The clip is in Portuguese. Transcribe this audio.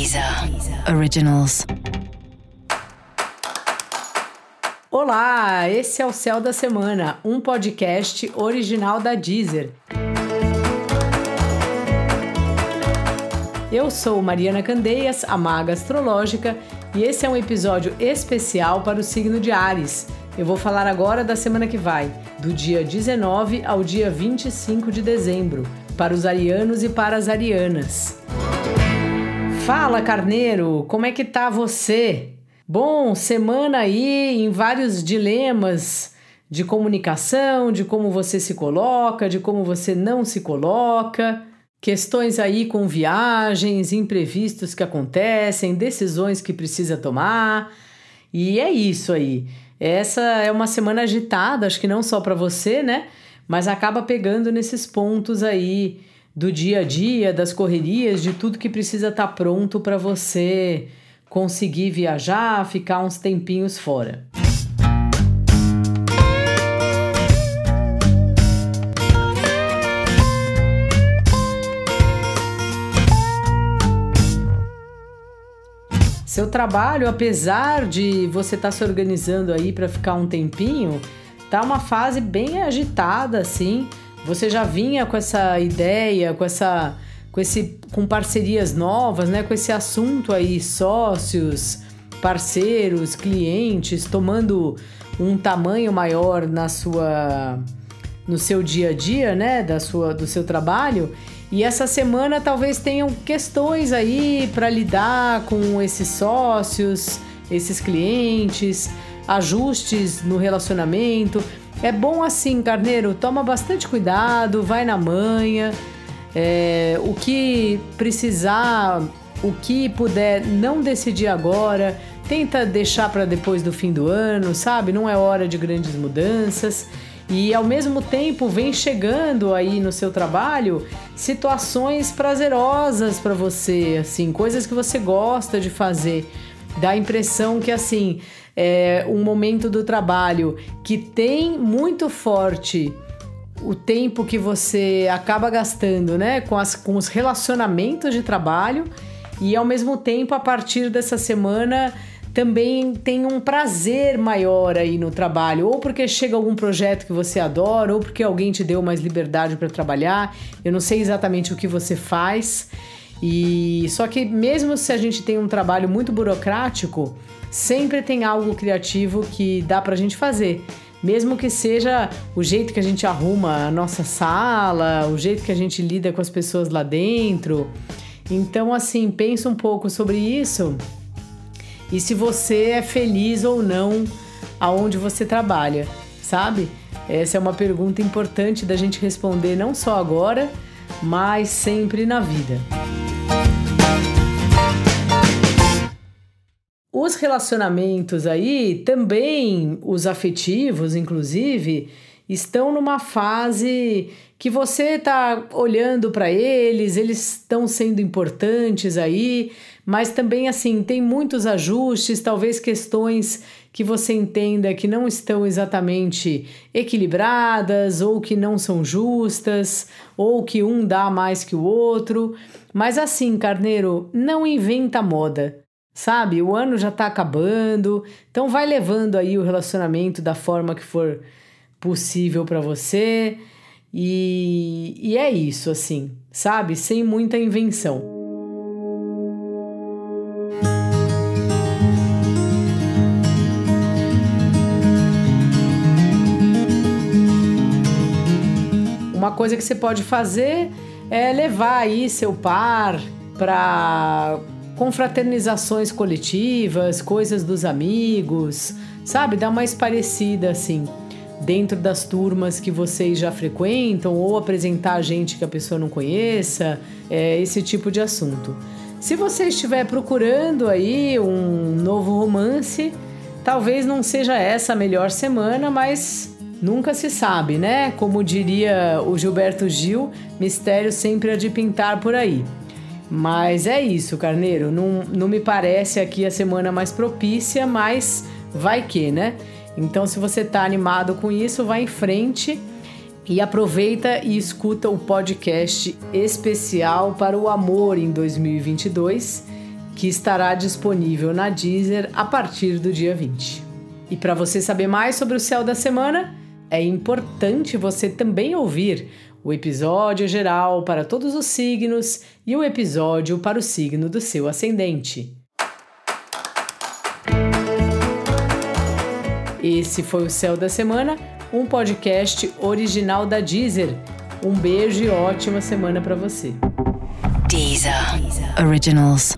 Deezer Originals. Olá, esse é o Céu da Semana, um podcast original da Deezer. Eu sou Mariana Candeias, a maga astrológica, e esse é um episódio especial para o signo de Ares. Eu vou falar agora da semana que vai, do dia 19 ao dia 25 de dezembro, para os arianos e para as arianas. Fala, carneiro, como é que tá você? Bom, semana aí em vários dilemas de comunicação, de como você se coloca, de como você não se coloca, questões aí com viagens, imprevistos que acontecem, decisões que precisa tomar. E é isso aí. Essa é uma semana agitada, acho que não só para você, né? Mas acaba pegando nesses pontos aí do dia a dia, das correrias, de tudo que precisa estar tá pronto para você conseguir viajar, ficar uns tempinhos fora. Seu trabalho, apesar de você estar tá se organizando aí para ficar um tempinho, tá uma fase bem agitada assim você já vinha com essa ideia, com essa com esse com parcerias novas, né, com esse assunto aí sócios, parceiros, clientes tomando um tamanho maior na sua no seu dia a dia, né, da sua do seu trabalho. E essa semana talvez tenham questões aí para lidar com esses sócios, esses clientes, ajustes no relacionamento. É bom assim, carneiro, toma bastante cuidado, vai na manha. É, o que precisar, o que puder não decidir agora, tenta deixar para depois do fim do ano, sabe? Não é hora de grandes mudanças. E ao mesmo tempo vem chegando aí no seu trabalho situações prazerosas para você, assim, coisas que você gosta de fazer. Dá a impressão que assim, é, um momento do trabalho que tem muito forte o tempo que você acaba gastando, né, com, as, com os relacionamentos de trabalho e ao mesmo tempo a partir dessa semana também tem um prazer maior aí no trabalho, ou porque chega algum projeto que você adora, ou porque alguém te deu mais liberdade para trabalhar. Eu não sei exatamente o que você faz. E só que mesmo se a gente tem um trabalho muito burocrático, sempre tem algo criativo que dá pra gente fazer. Mesmo que seja o jeito que a gente arruma a nossa sala, o jeito que a gente lida com as pessoas lá dentro. Então, assim, pensa um pouco sobre isso e se você é feliz ou não aonde você trabalha, sabe? Essa é uma pergunta importante da gente responder não só agora, mas sempre na vida. Os relacionamentos aí, também os afetivos, inclusive, estão numa fase que você está olhando para eles, eles estão sendo importantes aí, mas também assim, tem muitos ajustes, talvez questões que você entenda que não estão exatamente equilibradas ou que não são justas, ou que um dá mais que o outro. Mas assim, carneiro, não inventa moda sabe? O ano já tá acabando, então vai levando aí o relacionamento da forma que for possível para você. E, e é isso, assim, sabe? Sem muita invenção. Uma coisa que você pode fazer é levar aí seu par para confraternizações coletivas, coisas dos amigos, sabe? Dá mais parecida assim, dentro das turmas que vocês já frequentam, ou apresentar gente que a pessoa não conheça, é, esse tipo de assunto. Se você estiver procurando aí um novo romance, talvez não seja essa a melhor semana, mas nunca se sabe, né? Como diria o Gilberto Gil, mistério sempre há de pintar por aí. Mas é isso, Carneiro. Não, não me parece aqui a semana mais propícia, mas vai que, né? Então, se você tá animado com isso, vai em frente e aproveita e escuta o podcast especial para o amor em 2022, que estará disponível na Deezer a partir do dia 20. E para você saber mais sobre o céu da semana, é importante você também ouvir o episódio geral para todos os signos e o episódio para o signo do seu ascendente. Esse foi o Céu da Semana, um podcast original da Deezer. Um beijo e ótima semana para você. Deezer. Deezer. Originals.